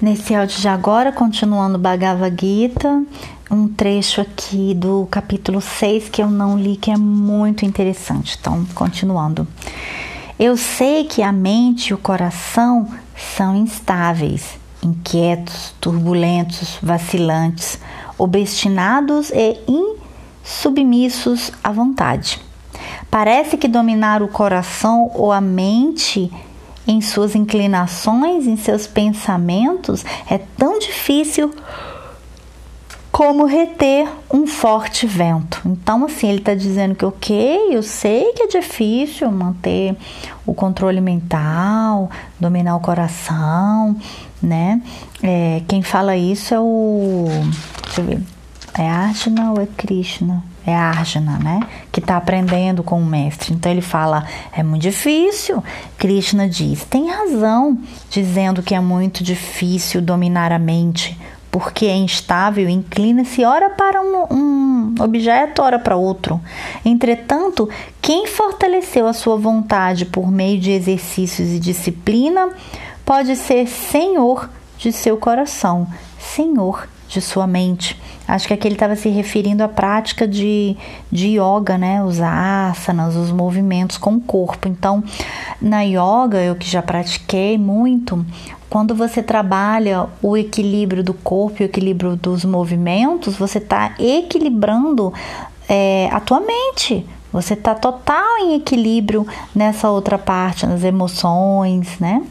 Nesse áudio de agora, continuando Bhagavad Gita, um trecho aqui do capítulo 6 que eu não li, que é muito interessante. Então, continuando. Eu sei que a mente e o coração são instáveis, inquietos, turbulentos, vacilantes, obstinados e insubmissos à vontade. Parece que dominar o coração ou a mente em suas inclinações, em seus pensamentos, é tão difícil como reter um forte vento. Então, assim, ele está dizendo que, ok, eu sei que é difícil manter o controle mental, dominar o coração, né? É, quem fala isso é o. Deixa eu ver. É Arjuna ou é Krishna? É Arjuna, né? Que está aprendendo com o mestre. Então ele fala: é muito difícil. Krishna diz: tem razão, dizendo que é muito difícil dominar a mente, porque é instável, inclina-se ora para um, um objeto, ora para outro. Entretanto, quem fortaleceu a sua vontade por meio de exercícios e disciplina pode ser senhor de seu coração, senhor de sua mente. Acho que aqui ele estava se referindo à prática de, de yoga, né? Os asanas, os movimentos com o corpo. Então, na yoga, eu que já pratiquei muito, quando você trabalha o equilíbrio do corpo e o equilíbrio dos movimentos, você está equilibrando é, a tua mente. Você está total em equilíbrio nessa outra parte, nas emoções, né?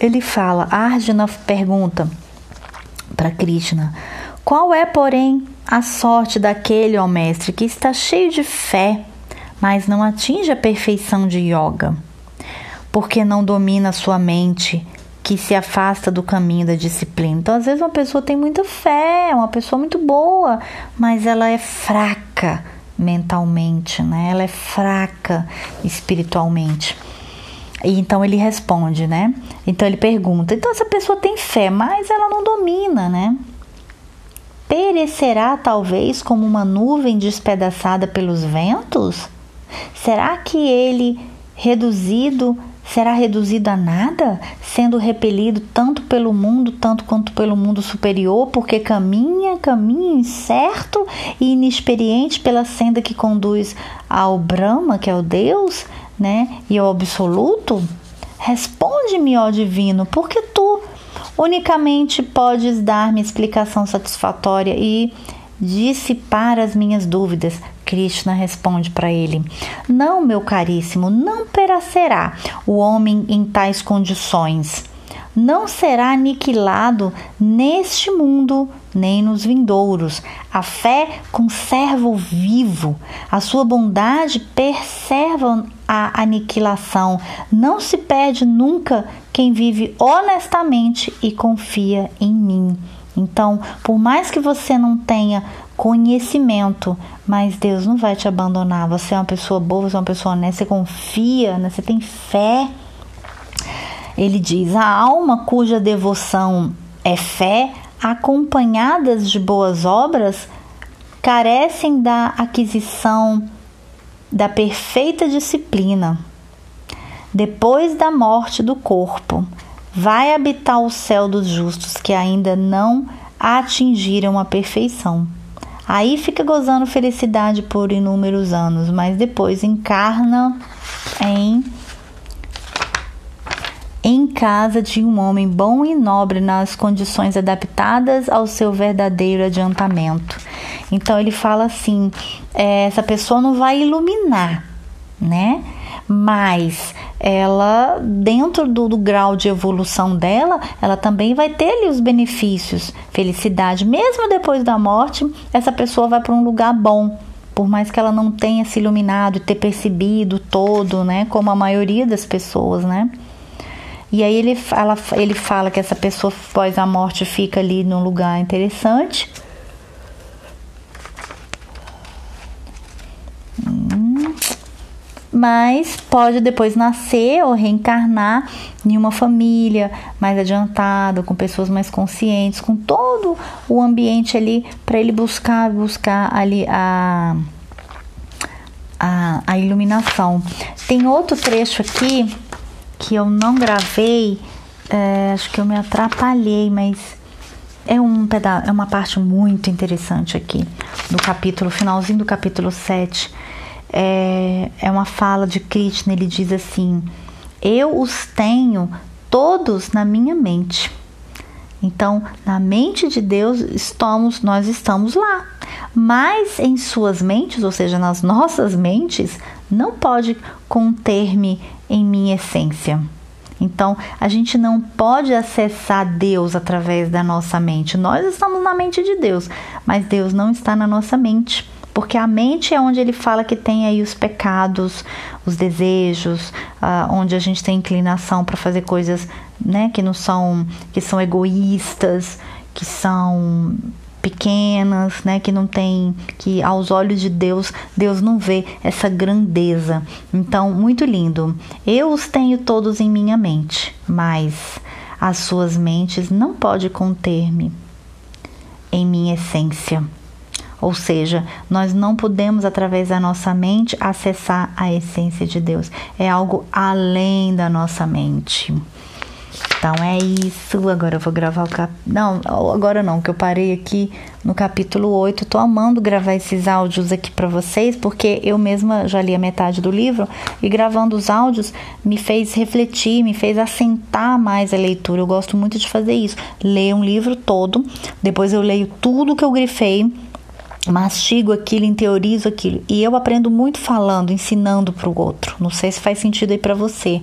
É, ele fala, Arjuna pergunta para Krishna: Qual é, porém, a sorte daquele, ó mestre, que está cheio de fé, mas não atinge a perfeição de yoga? Porque não domina sua mente, que se afasta do caminho da disciplina. Então, às vezes, uma pessoa tem muita fé, uma pessoa muito boa, mas ela é fraca mentalmente, né? Ela é fraca espiritualmente. E então ele responde, né? Então ele pergunta: então essa pessoa tem fé, mas ela não domina, né? Perecerá talvez como uma nuvem despedaçada pelos ventos? Será que ele reduzido será reduzido a nada, sendo repelido tanto pelo mundo, tanto quanto pelo mundo superior, porque caminha, caminha incerto e inexperiente pela senda que conduz ao Brahma, que é o Deus? Né, e o absoluto? Responde-me, ó divino, porque tu unicamente podes dar-me explicação satisfatória e dissipar as minhas dúvidas. Krishna responde para ele: Não, meu caríssimo, não perecerá o homem em tais condições. Não será aniquilado neste mundo nem nos vindouros. A fé conserva o vivo, a sua bondade preserva a aniquilação. Não se perde nunca quem vive honestamente e confia em mim. Então, por mais que você não tenha conhecimento, mas Deus não vai te abandonar. Você é uma pessoa boa, você é uma pessoa honesta, você confia, né? você tem fé. Ele diz: a alma cuja devoção é fé, acompanhadas de boas obras, carecem da aquisição da perfeita disciplina. Depois da morte do corpo, vai habitar o céu dos justos que ainda não atingiram a perfeição. Aí fica gozando felicidade por inúmeros anos, mas depois encarna em em casa de um homem bom e nobre nas condições adaptadas ao seu verdadeiro adiantamento. Então ele fala assim: é, essa pessoa não vai iluminar, né? Mas ela, dentro do, do, grau de evolução dela, ela também vai ter ali os benefícios, felicidade. Mesmo depois da morte, essa pessoa vai para um lugar bom, por mais que ela não tenha se iluminado e ter percebido todo, né? Como a maioria das pessoas, né? E aí ele fala, ele fala que essa pessoa após a morte fica ali num lugar interessante. Hum. Mas pode depois nascer ou reencarnar em uma família mais adiantada, com pessoas mais conscientes, com todo o ambiente ali para ele buscar buscar ali a, a, a iluminação. Tem outro trecho aqui que eu não gravei, é, acho que eu me atrapalhei, mas é, um peda é uma parte muito interessante aqui do capítulo, finalzinho do capítulo 7. É, é uma fala de Krishna, ele diz assim: Eu os tenho todos na minha mente. Então, na mente de Deus estamos, nós estamos lá. Mas em suas mentes, ou seja, nas nossas mentes, não pode conter-me em minha essência. Então, a gente não pode acessar Deus através da nossa mente. Nós estamos na mente de Deus, mas Deus não está na nossa mente. Porque a mente é onde ele fala que tem aí os pecados, os desejos, uh, onde a gente tem inclinação para fazer coisas né, que não são, que são egoístas, que são pequenas, né, que não tem, que aos olhos de Deus, Deus não vê essa grandeza. Então, muito lindo. Eu os tenho todos em minha mente, mas as suas mentes não pode conter-me em minha essência. Ou seja, nós não podemos, através da nossa mente, acessar a essência de Deus. É algo além da nossa mente. Então é isso. Agora eu vou gravar o cap... Não, agora não, que eu parei aqui no capítulo 8. Tô amando gravar esses áudios aqui para vocês, porque eu mesma já li a metade do livro e gravando os áudios me fez refletir, me fez assentar mais a leitura. Eu gosto muito de fazer isso. Ler um livro todo, depois eu leio tudo que eu grifei mastigo aquilo, interiorizo aquilo. E eu aprendo muito falando, ensinando para o outro. Não sei se faz sentido aí para você,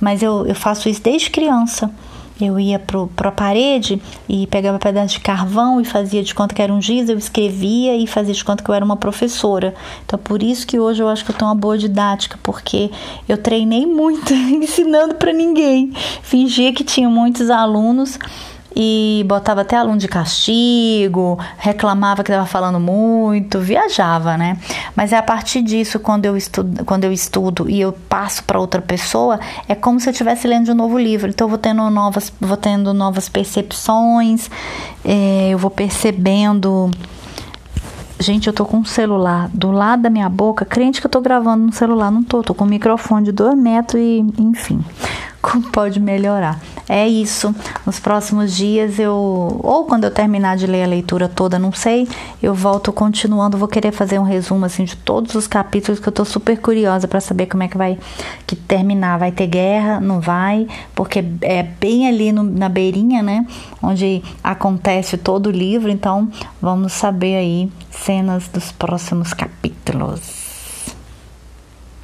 mas eu, eu faço isso desde criança. Eu ia para a parede e pegava um pedaço de carvão e fazia de conta que era um giz, eu escrevia e fazia de conta que eu era uma professora. Então, por isso que hoje eu acho que eu tenho uma boa didática, porque eu treinei muito ensinando para ninguém. Fingia que tinha muitos alunos e botava até aluno de castigo, reclamava que estava falando muito, viajava, né? Mas é a partir disso, quando eu estudo, quando eu estudo e eu passo para outra pessoa, é como se eu estivesse lendo de um novo livro. Então eu vou tendo novas, vou tendo novas percepções, é, eu vou percebendo. Gente, eu tô com um celular do lado da minha boca, crente que eu tô gravando no celular, não tô, tô com um microfone de dois metros e, enfim como pode melhorar. É isso. Nos próximos dias eu, ou quando eu terminar de ler a leitura toda, não sei, eu volto continuando. Vou querer fazer um resumo assim de todos os capítulos que eu tô super curiosa para saber como é que vai que terminar. Vai ter guerra? Não vai? Porque é bem ali no, na beirinha, né? Onde acontece todo o livro. Então vamos saber aí cenas dos próximos capítulos.